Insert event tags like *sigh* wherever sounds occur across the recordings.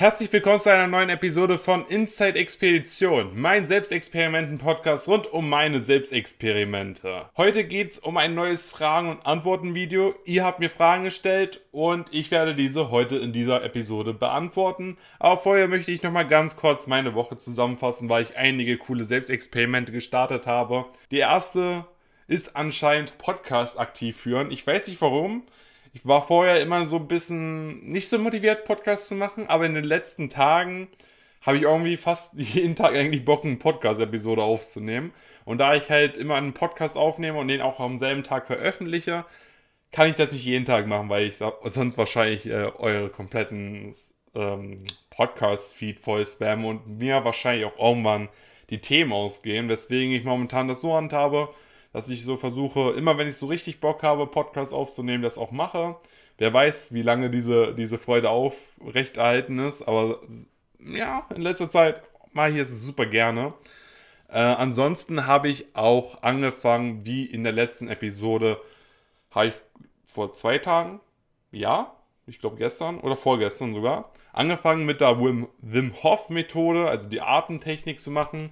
Herzlich willkommen zu einer neuen Episode von Inside Expedition, mein Selbstexperimenten-Podcast rund um meine Selbstexperimente. Heute geht es um ein neues Fragen- und Antworten-Video. Ihr habt mir Fragen gestellt und ich werde diese heute in dieser Episode beantworten. Aber vorher möchte ich nochmal ganz kurz meine Woche zusammenfassen, weil ich einige coole Selbstexperimente gestartet habe. Die erste ist anscheinend Podcast aktiv führen. Ich weiß nicht warum. Ich war vorher immer so ein bisschen nicht so motiviert, Podcasts zu machen, aber in den letzten Tagen habe ich irgendwie fast *laughs* jeden Tag eigentlich Bock, eine Podcast-Episode aufzunehmen. Und da ich halt immer einen Podcast aufnehme und den auch am selben Tag veröffentliche, kann ich das nicht jeden Tag machen, weil ich sonst wahrscheinlich äh, eure kompletten ähm, Podcast-Feed voll spam und mir wahrscheinlich auch irgendwann die Themen ausgehen, weswegen ich momentan das so handhabe, dass ich so versuche, immer wenn ich so richtig Bock habe, Podcasts aufzunehmen, das auch mache. Wer weiß, wie lange diese, diese Freude aufrechterhalten ist, aber ja, in letzter Zeit mache ich es super gerne. Äh, ansonsten habe ich auch angefangen, wie in der letzten Episode, habe ich vor zwei Tagen, ja, ich glaube gestern oder vorgestern sogar, angefangen mit der Wim, Wim Hof Methode, also die Atemtechnik zu machen.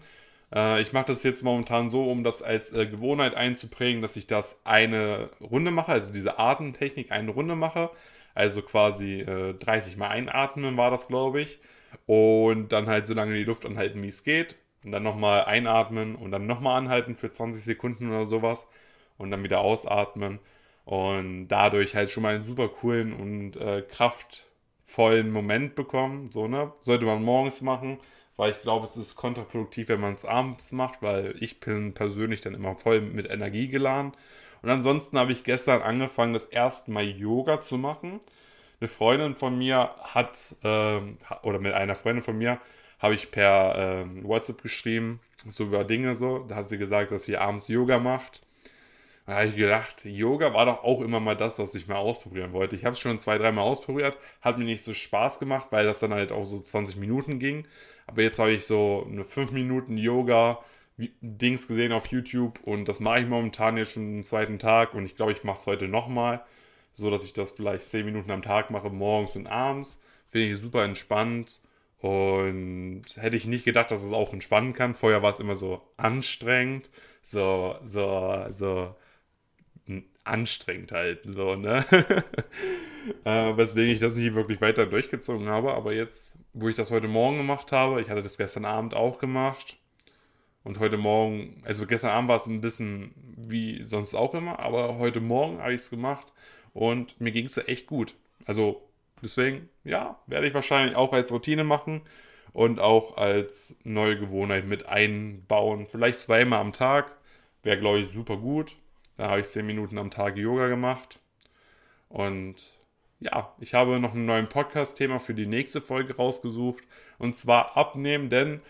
Äh, ich mache das jetzt momentan so, um das als äh, Gewohnheit einzuprägen, dass ich das eine Runde mache, also diese Atemtechnik eine Runde mache. Also quasi äh, 30 Mal einatmen war das, glaube ich. Und dann halt so lange die Luft anhalten, wie es geht. Und dann nochmal einatmen und dann nochmal anhalten für 20 Sekunden oder sowas. Und dann wieder ausatmen. Und dadurch halt schon mal einen super coolen und äh, kraftvollen Moment bekommen. So, ne? Sollte man morgens machen weil ich glaube, es ist kontraproduktiv, wenn man es abends macht, weil ich bin persönlich dann immer voll mit Energie geladen. Und ansonsten habe ich gestern angefangen, das erste Mal Yoga zu machen. Eine Freundin von mir hat, äh, oder mit einer Freundin von mir, habe ich per äh, WhatsApp geschrieben, so über Dinge so. Da hat sie gesagt, dass sie abends Yoga macht. Da habe ich gedacht, Yoga war doch auch immer mal das, was ich mal ausprobieren wollte. Ich habe es schon zwei, dreimal ausprobiert, hat mir nicht so Spaß gemacht, weil das dann halt auch so 20 Minuten ging. Aber jetzt habe ich so eine 5 Minuten Yoga Dings gesehen auf YouTube und das mache ich momentan jetzt schon den zweiten Tag und ich glaube, ich mache es heute nochmal, so dass ich das vielleicht 10 Minuten am Tag mache, morgens und abends. Finde ich super entspannt und hätte ich nicht gedacht, dass es auch entspannen kann. Vorher war es immer so anstrengend, so, so, so anstrengend halt, so, ne? *laughs* äh, weswegen ich das nicht wirklich weiter durchgezogen habe. Aber jetzt, wo ich das heute Morgen gemacht habe, ich hatte das gestern Abend auch gemacht. Und heute Morgen, also gestern Abend war es ein bisschen wie sonst auch immer, aber heute Morgen habe ich es gemacht und mir ging es echt gut. Also deswegen, ja, werde ich wahrscheinlich auch als Routine machen und auch als neue Gewohnheit mit einbauen. Vielleicht zweimal am Tag wäre, glaube ich, super gut. Da habe ich 10 Minuten am Tag Yoga gemacht. Und ja, ich habe noch einen neuen Podcast-Thema für die nächste Folge rausgesucht. Und zwar abnehmen, denn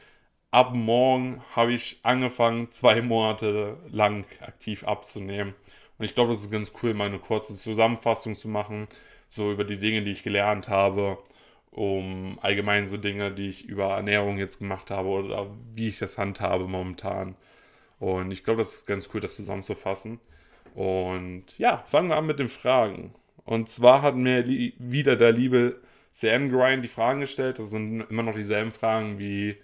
ab morgen habe ich angefangen, zwei Monate lang aktiv abzunehmen. Und ich glaube, das ist ganz cool, mal eine kurze Zusammenfassung zu machen, so über die Dinge, die ich gelernt habe, um allgemein so Dinge, die ich über Ernährung jetzt gemacht habe oder wie ich das handhabe momentan. Und ich glaube, das ist ganz cool, das zusammenzufassen. Und ja, fangen wir an mit den Fragen. Und zwar hat mir wieder der liebe CM Grind die Fragen gestellt. Das sind immer noch dieselben Fragen wie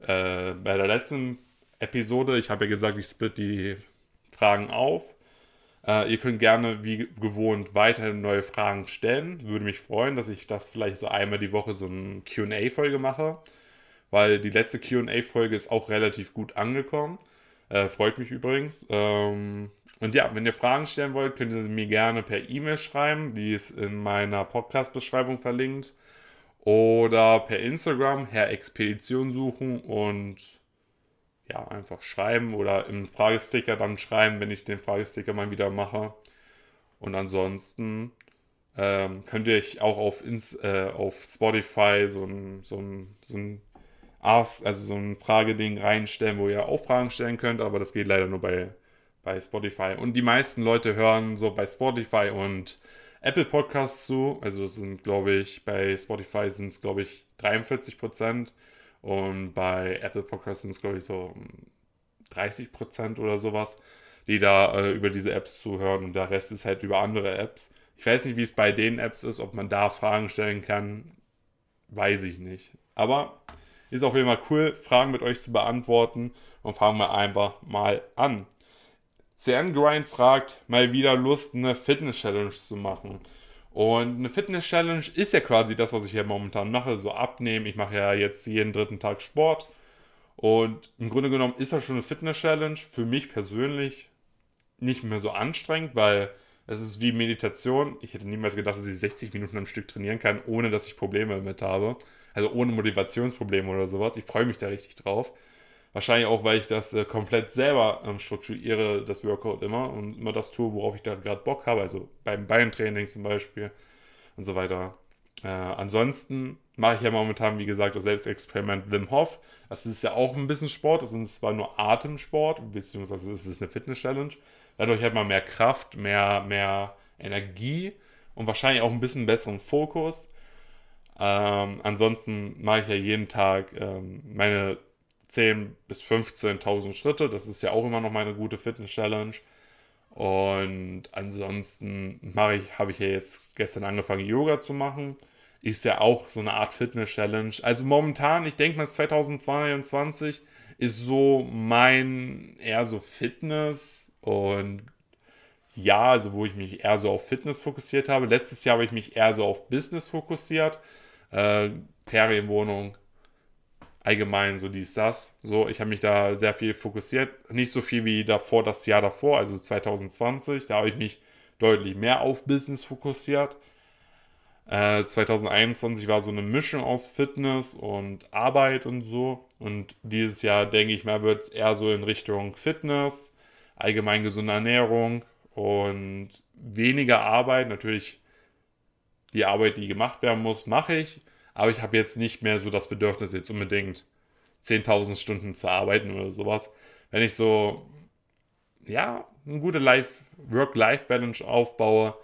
äh, bei der letzten Episode. Ich habe ja gesagt, ich split die Fragen auf. Äh, ihr könnt gerne wie gewohnt weiterhin neue Fragen stellen. Würde mich freuen, dass ich das vielleicht so einmal die Woche so eine QA-Folge mache. Weil die letzte QA-Folge ist auch relativ gut angekommen. Äh, freut mich übrigens. Ähm, und ja, wenn ihr Fragen stellen wollt, könnt ihr sie mir gerne per E-Mail schreiben. Die ist in meiner Podcast-Beschreibung verlinkt. Oder per Instagram Herr Expedition suchen und ja, einfach schreiben oder im Fragesticker dann schreiben, wenn ich den Fragesticker mal wieder mache. Und ansonsten ähm, könnt ihr euch auch auf, ins, äh, auf Spotify so ein, so ein, so ein Ask, also so ein Frageding reinstellen, wo ihr auch Fragen stellen könnt, aber das geht leider nur bei, bei Spotify. Und die meisten Leute hören so bei Spotify und Apple Podcasts zu. Also das sind, glaube ich, bei Spotify sind es, glaube ich, 43 Prozent und bei Apple Podcasts sind es, glaube ich, so 30 Prozent oder sowas, die da äh, über diese Apps zuhören und der Rest ist halt über andere Apps. Ich weiß nicht, wie es bei den Apps ist, ob man da Fragen stellen kann weiß ich nicht. Aber ist auf jeden Fall cool, Fragen mit euch zu beantworten und fangen wir einfach mal an. CN Grind fragt mal wieder Lust, eine Fitness-Challenge zu machen. Und eine Fitness-Challenge ist ja quasi das, was ich ja momentan mache, so abnehmen. Ich mache ja jetzt jeden dritten Tag Sport. Und im Grunde genommen ist das schon eine Fitness-Challenge. Für mich persönlich nicht mehr so anstrengend, weil es ist wie Meditation. Ich hätte niemals gedacht, dass ich 60 Minuten am Stück trainieren kann, ohne dass ich Probleme damit habe. Also ohne Motivationsprobleme oder sowas. Ich freue mich da richtig drauf. Wahrscheinlich auch, weil ich das äh, komplett selber ähm, strukturiere, das Workout immer und immer das tue, worauf ich da gerade Bock habe. Also beim Beintraining zum Beispiel und so weiter. Äh, ansonsten mache ich ja momentan, wie gesagt, das Selbstexperiment Wim Hof. Das ist ja auch ein bisschen Sport. Das ist zwar nur Atemsport, beziehungsweise es ist eine Fitness-Challenge. Dadurch hat man mehr Kraft, mehr, mehr Energie und wahrscheinlich auch ein bisschen besseren Fokus. Ähm, ansonsten mache ich ja jeden Tag ähm, meine 10.000 bis 15.000 Schritte. Das ist ja auch immer noch meine gute Fitness-Challenge. Und ansonsten mache ich, habe ich ja jetzt gestern angefangen, Yoga zu machen. Ist ja auch so eine Art Fitness-Challenge. Also momentan, ich denke mal, 2022 ist so mein eher so Fitness und ja, also wo ich mich eher so auf Fitness fokussiert habe. Letztes Jahr habe ich mich eher so auf Business fokussiert. Äh, Ferienwohnung, allgemein so dies, das. So, ich habe mich da sehr viel fokussiert. Nicht so viel wie davor, das Jahr davor, also 2020. Da habe ich mich deutlich mehr auf Business fokussiert. Äh, 2021 war so eine Mischung aus Fitness und Arbeit und so. Und dieses Jahr, denke ich mal, wird es eher so in Richtung Fitness, allgemein gesunde Ernährung und weniger Arbeit. Natürlich die Arbeit, die gemacht werden muss, mache ich. Aber ich habe jetzt nicht mehr so das Bedürfnis, jetzt unbedingt 10.000 Stunden zu arbeiten oder sowas. Wenn ich so, ja, eine gute Work-Life-Balance aufbaue,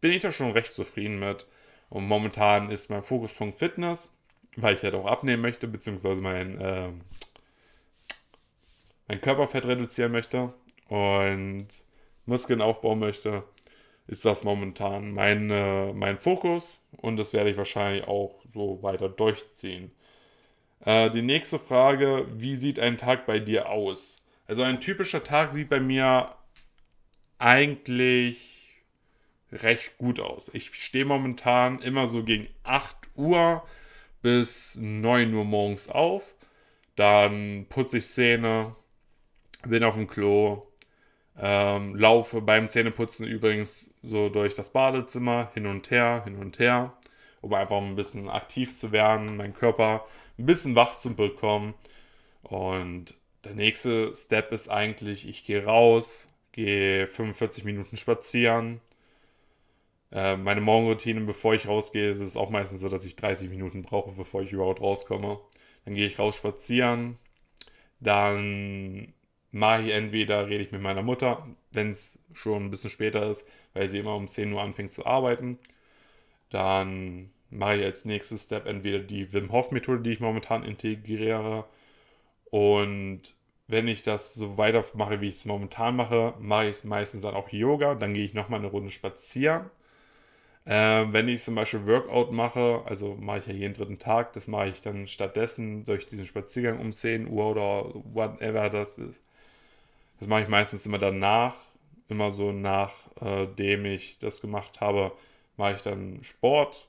bin ich da schon recht zufrieden mit. Und momentan ist mein Fokuspunkt Fitness, weil ich halt auch abnehmen möchte, beziehungsweise mein, äh, mein Körperfett reduzieren möchte und Muskeln aufbauen möchte ist das momentan mein, äh, mein Fokus und das werde ich wahrscheinlich auch so weiter durchziehen. Äh, die nächste Frage, wie sieht ein Tag bei dir aus? Also ein typischer Tag sieht bei mir eigentlich recht gut aus. Ich stehe momentan immer so gegen 8 Uhr bis 9 Uhr morgens auf. Dann putze ich Zähne, bin auf dem Klo, ähm, laufe beim Zähneputzen übrigens so durch das Badezimmer hin und her, hin und her, um einfach ein bisschen aktiv zu werden, meinen Körper ein bisschen wach zu bekommen. Und der nächste Step ist eigentlich, ich gehe raus, gehe 45 Minuten spazieren. Äh, meine Morgenroutine, bevor ich rausgehe, ist es auch meistens so, dass ich 30 Minuten brauche, bevor ich überhaupt rauskomme. Dann gehe ich raus spazieren. Dann mache ich entweder, rede ich mit meiner Mutter, wenn es schon ein bisschen später ist, weil sie immer um 10 Uhr anfängt zu arbeiten. Dann mache ich als nächstes Step entweder die Wim Hof Methode, die ich momentan integriere. Und wenn ich das so weitermache, wie ich es momentan mache, mache ich es meistens dann auch Yoga. Dann gehe ich nochmal eine Runde spazieren. Äh, wenn ich zum Beispiel Workout mache, also mache ich ja jeden dritten Tag, das mache ich dann stattdessen durch diesen Spaziergang um 10 Uhr oder whatever das ist das mache ich meistens immer danach, immer so nachdem äh, ich das gemacht habe, mache ich dann Sport.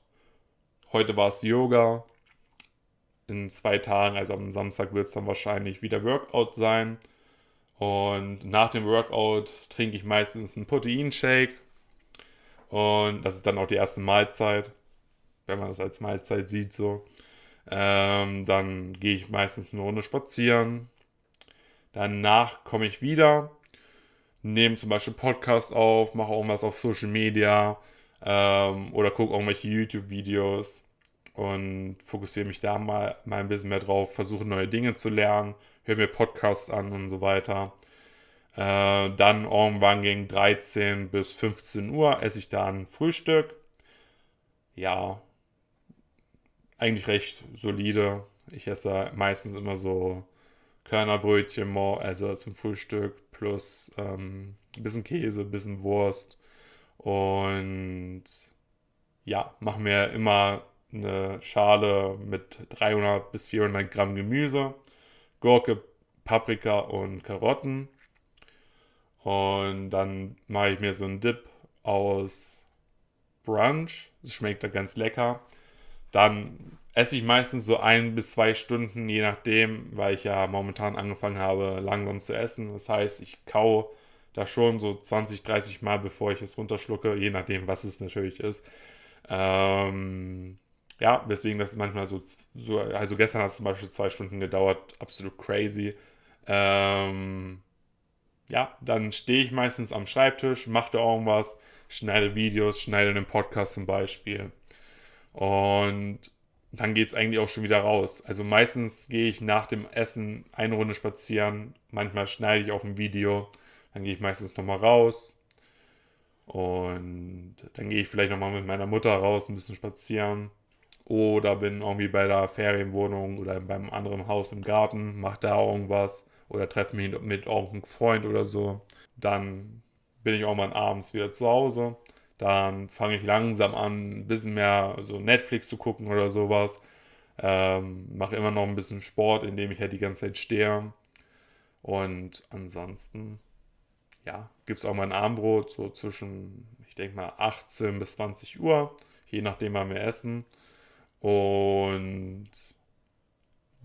Heute war es Yoga. In zwei Tagen, also am Samstag, wird es dann wahrscheinlich wieder Workout sein. Und nach dem Workout trinke ich meistens einen Proteinshake. Und das ist dann auch die erste Mahlzeit, wenn man das als Mahlzeit sieht so. Ähm, dann gehe ich meistens eine Runde spazieren, Danach komme ich wieder, nehme zum Beispiel Podcast auf, mache irgendwas auf Social Media ähm, oder gucke irgendwelche YouTube-Videos und fokussiere mich da mal, mal ein bisschen mehr drauf, versuche neue Dinge zu lernen, höre mir Podcasts an und so weiter. Äh, dann irgendwann gegen 13 bis 15 Uhr esse ich dann Frühstück. Ja, eigentlich recht solide. Ich esse meistens immer so Körnerbrötchen, also zum Frühstück, plus ähm, ein bisschen Käse, ein bisschen Wurst. Und ja, machen mir immer eine Schale mit 300 bis 400 Gramm Gemüse, Gurke, Paprika und Karotten. Und dann mache ich mir so einen Dip aus Brunch. Das schmeckt da ganz lecker. Dann esse ich meistens so ein bis zwei Stunden, je nachdem, weil ich ja momentan angefangen habe, langsam zu essen. Das heißt, ich kau da schon so 20, 30 Mal, bevor ich es runterschlucke, je nachdem, was es natürlich ist. Ähm, ja, weswegen das manchmal so, so, also gestern hat es zum Beispiel zwei Stunden gedauert, absolut crazy. Ähm, ja, dann stehe ich meistens am Schreibtisch, mache da irgendwas, schneide Videos, schneide einen Podcast zum Beispiel. Und dann geht es eigentlich auch schon wieder raus. Also meistens gehe ich nach dem Essen eine Runde spazieren, manchmal schneide ich auch ein Video, dann gehe ich meistens nochmal raus. Und dann gehe ich vielleicht nochmal mit meiner Mutter raus, ein bisschen spazieren. Oder bin irgendwie bei der Ferienwohnung oder beim anderen Haus im Garten, mache da irgendwas oder treffe mich mit irgendeinem Freund oder so. Dann bin ich auch mal abends wieder zu Hause. Dann fange ich langsam an, ein bisschen mehr so Netflix zu gucken oder sowas. Ähm, mache immer noch ein bisschen Sport, indem ich halt die ganze Zeit stehe. Und ansonsten, ja, gibt es auch mal ein Armbrot, so zwischen, ich denke mal, 18 bis 20 Uhr, je nachdem, wann wir essen. Und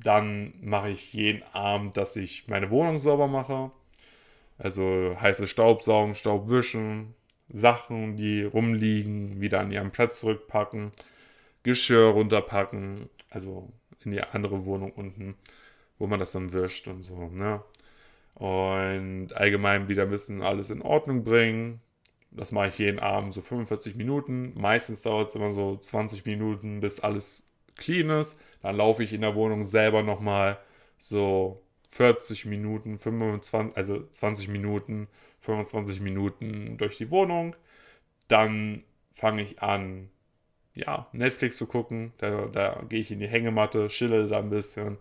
dann mache ich jeden Abend, dass ich meine Wohnung sauber mache. Also heiße Staubsaugen, Staubwischen, Sachen, die rumliegen, wieder an ihren Platz zurückpacken, Geschirr runterpacken, also in die andere Wohnung unten, wo man das dann wischt und so, ne? Und allgemein wieder ein bisschen alles in Ordnung bringen. Das mache ich jeden Abend so 45 Minuten. Meistens dauert es immer so 20 Minuten, bis alles clean ist. Dann laufe ich in der Wohnung selber nochmal so 40 Minuten, 25, also 20 Minuten, 25 Minuten durch die Wohnung. Dann fange ich an, ja, Netflix zu gucken. Da, da gehe ich in die Hängematte, chille da ein bisschen.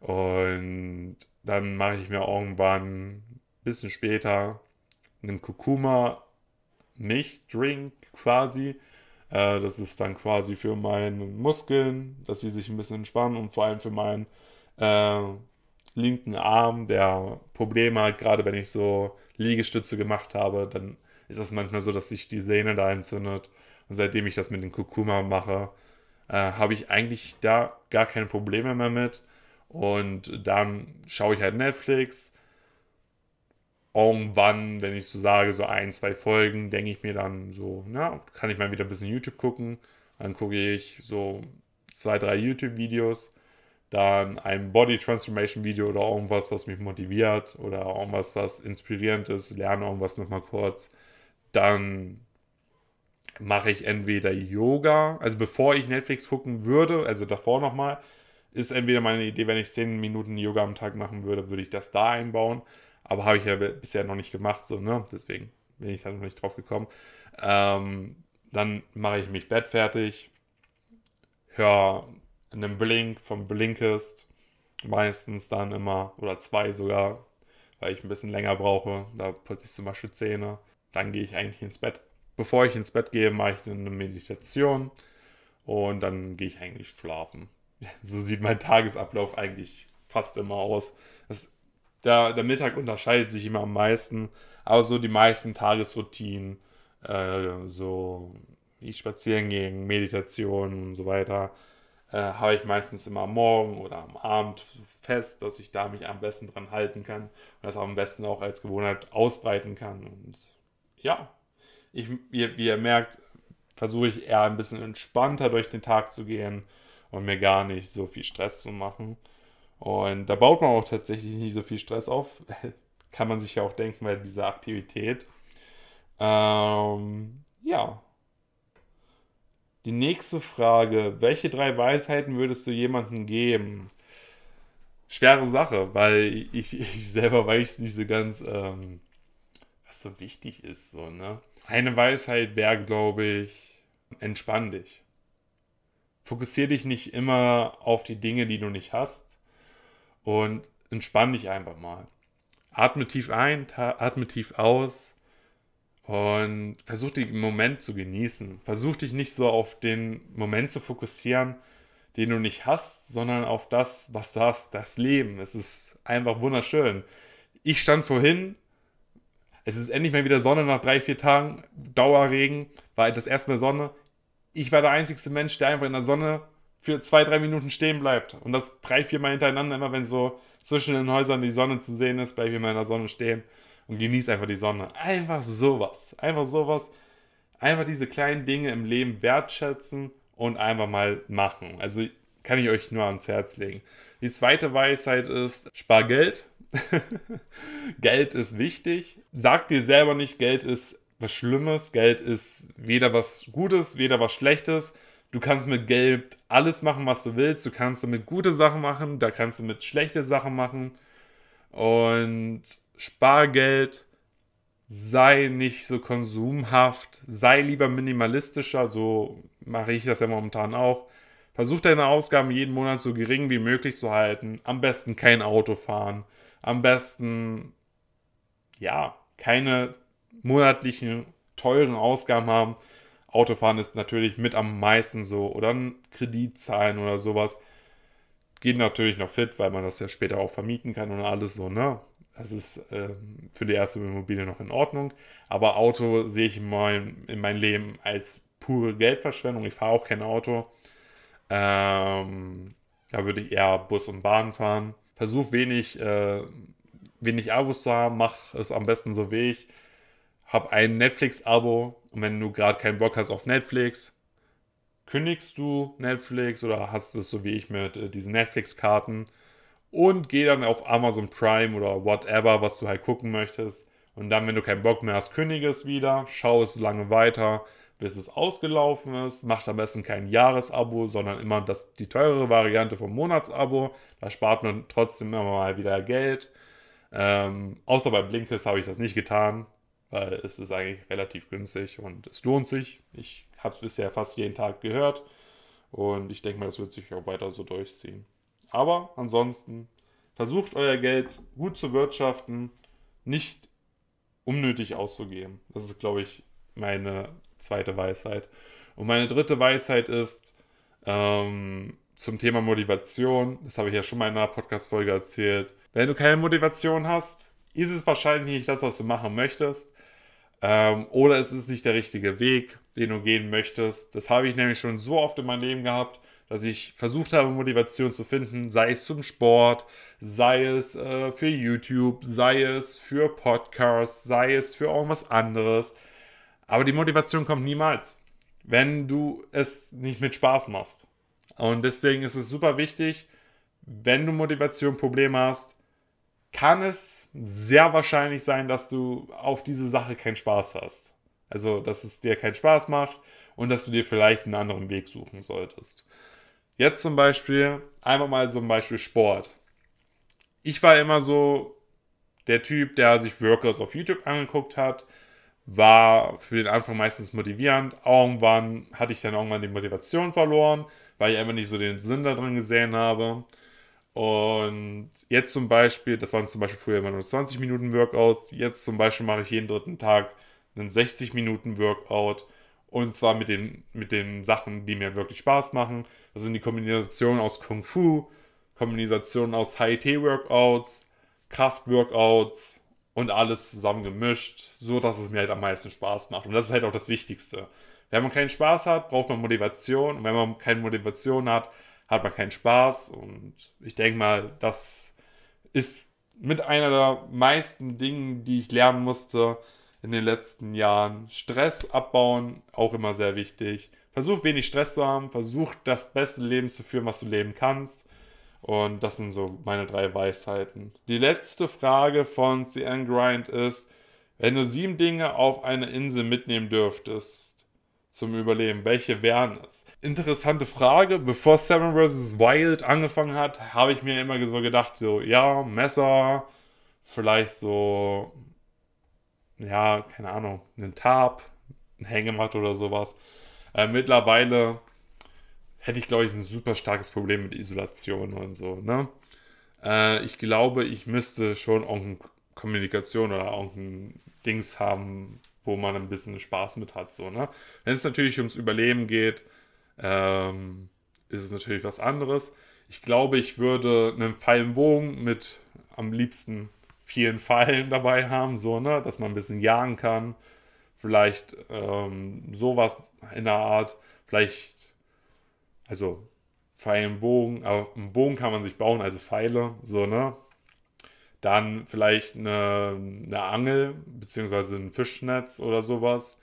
Und dann mache ich mir irgendwann ein bisschen später einen Kurkuma Milchdrink quasi. Äh, das ist dann quasi für meine Muskeln, dass sie sich ein bisschen entspannen und vor allem für meinen äh, linken Arm, der Probleme hat, gerade wenn ich so Liegestütze gemacht habe, dann ist das manchmal so, dass sich die Sehne da entzündet. Und seitdem ich das mit dem Kurkuma mache, äh, habe ich eigentlich da gar keine Probleme mehr mit. Und dann schaue ich halt Netflix, irgendwann, wenn ich so sage, so ein, zwei Folgen, denke ich mir dann so, na, kann ich mal wieder ein bisschen YouTube gucken. Dann gucke ich so zwei, drei YouTube-Videos, dann ein Body Transformation Video oder irgendwas, was mich motiviert oder irgendwas, was inspirierend ist, lerne irgendwas nochmal kurz. Dann mache ich entweder Yoga, also bevor ich Netflix gucken würde, also davor nochmal, ist entweder meine Idee, wenn ich 10 Minuten Yoga am Tag machen würde, würde ich das da einbauen. Aber habe ich ja bisher noch nicht gemacht, so, ne? Deswegen bin ich da noch nicht drauf gekommen. Ähm, dann mache ich mich Bett fertig, höre einen Blink vom Blinkist, meistens dann immer, oder zwei sogar, weil ich ein bisschen länger brauche. Da putze ich zum Beispiel Zähne. Dann gehe ich eigentlich ins Bett. Bevor ich ins Bett gehe, mache ich eine Meditation und dann gehe ich eigentlich schlafen. *laughs* So sieht mein Tagesablauf eigentlich fast immer aus. Das der, der Mittag unterscheidet sich immer am meisten, aber so die meisten Tagesroutinen, äh, so wie spazieren gehen, Meditation und so weiter, äh, habe ich meistens immer am Morgen oder am Abend fest, dass ich da mich am besten dran halten kann und das am besten auch als Gewohnheit ausbreiten kann. Und ja, ich, wie, wie ihr merkt, versuche ich eher ein bisschen entspannter durch den Tag zu gehen und mir gar nicht so viel Stress zu machen. Und da baut man auch tatsächlich nicht so viel Stress auf. *laughs* Kann man sich ja auch denken bei dieser Aktivität. Ähm, ja. Die nächste Frage. Welche drei Weisheiten würdest du jemandem geben? Schwere Sache, weil ich, ich selber weiß nicht so ganz, ähm, was so wichtig ist. So, ne? Eine Weisheit wäre, glaube ich, entspann dich. Fokussiere dich nicht immer auf die Dinge, die du nicht hast, und entspann dich einfach mal. Atme tief ein, atme tief aus Und versuch den Moment zu genießen. Versuch dich nicht so auf den Moment zu fokussieren, den du nicht hast, sondern auf das, was du hast, das Leben. Es ist einfach wunderschön. Ich stand vorhin, es ist endlich mal wieder Sonne nach drei, vier Tagen, Dauerregen, war das erste Mal Sonne. Ich war der einzigste Mensch, der einfach in der Sonne für zwei, drei Minuten stehen bleibt. Und das drei, vier Mal hintereinander, immer wenn so zwischen den Häusern die Sonne zu sehen ist, bleibe ich immer in der Sonne stehen und genieße einfach die Sonne. Einfach sowas. Einfach sowas. Einfach diese kleinen Dinge im Leben wertschätzen und einfach mal machen. Also kann ich euch nur ans Herz legen. Die zweite Weisheit ist, spar Geld. *laughs* Geld ist wichtig. Sag dir selber nicht, Geld ist was Schlimmes. Geld ist weder was Gutes, weder was Schlechtes. Du kannst mit Geld alles machen, was du willst. Du kannst damit gute Sachen machen, da kannst du mit schlechte Sachen machen. Und Spargeld, sei nicht so konsumhaft, sei lieber minimalistischer, so mache ich das ja momentan auch. Versuch deine Ausgaben jeden Monat so gering wie möglich zu halten. Am besten kein Auto fahren. Am besten, ja, keine monatlichen teuren Ausgaben haben. Autofahren ist natürlich mit am meisten so. Oder ein Kredit zahlen oder sowas. Geht natürlich noch fit, weil man das ja später auch vermieten kann und alles so, ne? Das ist äh, für die erste Immobilie noch in Ordnung. Aber Auto sehe ich in, mein, in meinem Leben als pure Geldverschwendung. Ich fahre auch kein Auto. Ähm, da würde ich eher Bus und Bahn fahren. Versuch wenig, äh, wenig Abos zu haben. Mach es am besten so wie ich. Hab ein Netflix-Abo. Und wenn du gerade keinen Bock hast auf Netflix, kündigst du Netflix oder hast es so wie ich mit äh, diesen Netflix-Karten und geh dann auf Amazon Prime oder whatever, was du halt gucken möchtest. Und dann, wenn du keinen Bock mehr hast, kündige es wieder, schau es so lange weiter, bis es ausgelaufen ist. Macht am besten kein Jahresabo, sondern immer das, die teurere Variante vom Monatsabo. Da spart man trotzdem immer mal wieder Geld. Ähm, außer bei Blinkist habe ich das nicht getan, weil es ist eigentlich relativ günstig und es lohnt sich. Ich habe es bisher fast jeden Tag gehört und ich denke mal, das wird sich auch weiter so durchziehen. Aber ansonsten versucht euer Geld gut zu wirtschaften, nicht unnötig auszugeben. Das ist, glaube ich, meine zweite Weisheit. Und meine dritte Weisheit ist ähm, zum Thema Motivation. Das habe ich ja schon mal in einer Podcast-Folge erzählt. Wenn du keine Motivation hast, ist es wahrscheinlich nicht das, was du machen möchtest. Ähm, oder es ist nicht der richtige Weg, den du gehen möchtest. Das habe ich nämlich schon so oft in meinem Leben gehabt dass ich versucht habe, Motivation zu finden, sei es zum Sport, sei es äh, für YouTube, sei es für Podcasts, sei es für irgendwas anderes. Aber die Motivation kommt niemals, wenn du es nicht mit Spaß machst. Und deswegen ist es super wichtig, wenn du Motivation Probleme hast, kann es sehr wahrscheinlich sein, dass du auf diese Sache keinen Spaß hast. Also, dass es dir keinen Spaß macht und dass du dir vielleicht einen anderen Weg suchen solltest. Jetzt zum Beispiel, einfach mal ein Beispiel Sport. Ich war immer so der Typ, der sich Workouts auf YouTube angeguckt hat, war für den Anfang meistens motivierend. Irgendwann hatte ich dann irgendwann die Motivation verloren, weil ich einfach nicht so den Sinn darin gesehen habe. Und jetzt zum Beispiel, das waren zum Beispiel früher immer nur 20 Minuten Workouts, jetzt zum Beispiel mache ich jeden dritten Tag einen 60 Minuten Workout und zwar mit den, mit den Sachen, die mir wirklich Spaß machen. Das sind die Kombinationen aus Kung Fu, Kombinationen aus High-T-Workouts, Kraft-Workouts und alles zusammen gemischt, so dass es mir halt am meisten Spaß macht. Und das ist halt auch das Wichtigste. Wenn man keinen Spaß hat, braucht man Motivation. Und wenn man keine Motivation hat, hat man keinen Spaß. Und ich denke mal, das ist mit einer der meisten Dingen, die ich lernen musste, in den letzten Jahren. Stress abbauen, auch immer sehr wichtig. Versuch wenig Stress zu haben, versuch das beste Leben zu führen, was du leben kannst. Und das sind so meine drei Weisheiten. Die letzte Frage von CN Grind ist, wenn du sieben Dinge auf eine Insel mitnehmen dürftest zum Überleben, welche wären es? Interessante Frage. Bevor Seven vs. Wild angefangen hat, habe ich mir immer so gedacht, so, ja, Messer, vielleicht so ja, keine Ahnung, einen Tarp, ein Hängematte oder sowas. Äh, mittlerweile hätte ich, glaube ich, ein super starkes Problem mit Isolation und so, ne? Äh, ich glaube, ich müsste schon irgendeine Kommunikation oder irgendein Dings haben, wo man ein bisschen Spaß mit hat. So, ne? Wenn es natürlich ums Überleben geht, ähm, ist es natürlich was anderes. Ich glaube, ich würde einen Pfeilenbogen mit am liebsten vielen Pfeilen dabei haben, so, ne, dass man ein bisschen jagen kann. Vielleicht ähm, sowas in der Art. Vielleicht, also Pfeilenbogen, aber einen Bogen kann man sich bauen, also Pfeile, so, ne? Dann vielleicht eine, eine Angel, beziehungsweise ein Fischnetz oder sowas.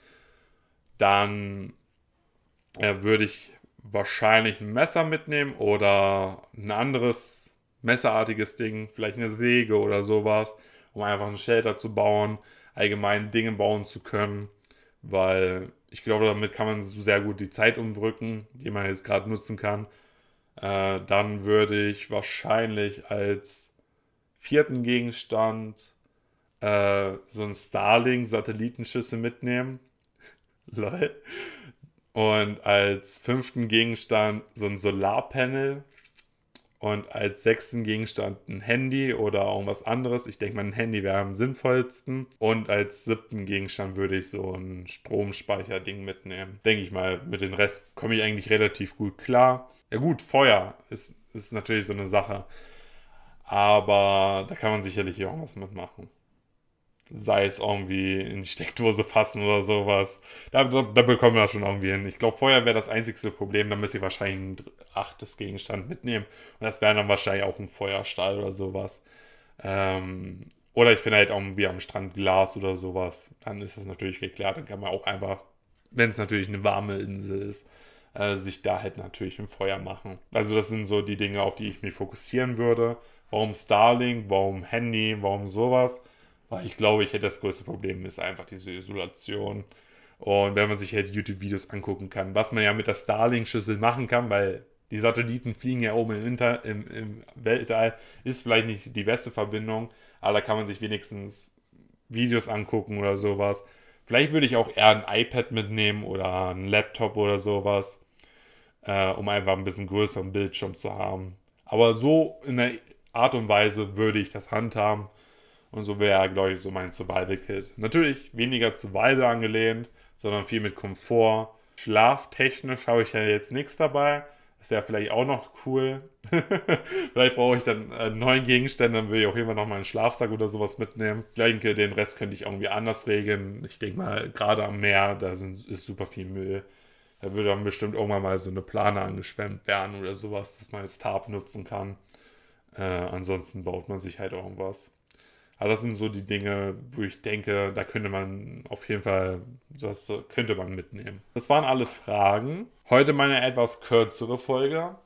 Dann äh, würde ich wahrscheinlich ein Messer mitnehmen oder ein anderes messerartiges Ding, vielleicht eine Säge oder sowas, um einfach ein Shelter zu bauen, allgemein Dinge bauen zu können, weil ich glaube, damit kann man sehr gut die Zeit umbrücken, die man jetzt gerade nutzen kann. Äh, dann würde ich wahrscheinlich als vierten Gegenstand äh, so ein Starlink-Satellitenschüssel mitnehmen. *laughs* Lol. Und als fünften Gegenstand so ein Solarpanel. Und als sechsten Gegenstand ein Handy oder irgendwas anderes. Ich denke mal, ein Handy wäre am sinnvollsten. Und als siebten Gegenstand würde ich so ein Stromspeicherding mitnehmen. Denke ich mal, mit dem Rest komme ich eigentlich relativ gut klar. Ja gut, Feuer ist, ist natürlich so eine Sache. Aber da kann man sicherlich irgendwas mitmachen sei es irgendwie in die Steckdose fassen oder sowas. Da, da, da bekommen wir das schon irgendwie hin. Ich glaube, Feuer wäre das einzigste Problem. Da müsste ich wahrscheinlich ein achtes Gegenstand mitnehmen. Und das wäre dann wahrscheinlich auch ein Feuerstahl oder sowas. Ähm, oder ich finde halt irgendwie am Strand Glas oder sowas. Dann ist das natürlich geklärt. Dann kann man auch einfach, wenn es natürlich eine warme Insel ist, äh, sich da halt natürlich ein Feuer machen. Also das sind so die Dinge, auf die ich mich fokussieren würde. Warum Starlink, warum Handy, warum sowas? Weil ich glaube, ich hätte das größte Problem ist einfach diese Isolation. Und wenn man sich halt YouTube-Videos angucken kann, was man ja mit der Starlink-Schüssel machen kann, weil die Satelliten fliegen ja oben im, Inter, im, im Weltall, ist vielleicht nicht die beste Verbindung, aber da kann man sich wenigstens Videos angucken oder sowas. Vielleicht würde ich auch eher ein iPad mitnehmen oder einen Laptop oder sowas, äh, um einfach ein bisschen größeren Bildschirm zu haben. Aber so in der Art und Weise würde ich das handhaben. Und so wäre, glaube ich, so mein Survival-Kit. Natürlich weniger Survival angelehnt, sondern viel mit Komfort. Schlaftechnisch habe ich ja jetzt nichts dabei. Das wäre vielleicht auch noch cool. *laughs* vielleicht brauche ich dann einen neuen Gegenstand, dann würde ich auf jeden Fall noch mal einen Schlafsack oder sowas mitnehmen. Ich denke, den Rest könnte ich irgendwie anders regeln. Ich denke mal, gerade am Meer, da sind, ist super viel Müll. Da würde dann bestimmt irgendwann mal so eine Plane angeschwemmt werden oder sowas, dass man als Tarp nutzen kann. Äh, ansonsten baut man sich halt irgendwas. Aber das sind so die Dinge, wo ich denke, da könnte man auf jeden Fall, das könnte man mitnehmen. Das waren alle Fragen. Heute meine etwas kürzere Folge.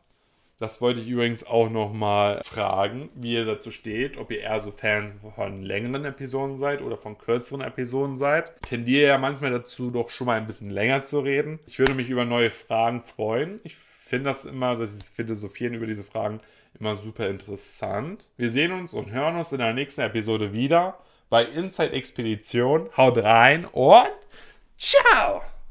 Das wollte ich übrigens auch nochmal fragen, wie ihr dazu steht, ob ihr eher so Fans von längeren Episoden seid oder von kürzeren Episoden seid. Ich tendiere ja manchmal dazu, doch schon mal ein bisschen länger zu reden. Ich würde mich über neue Fragen freuen. Ich finde das immer, dass ich philosophieren über diese Fragen immer super interessant. Wir sehen uns und hören uns in der nächsten Episode wieder bei Inside Expedition. Haut rein und ciao!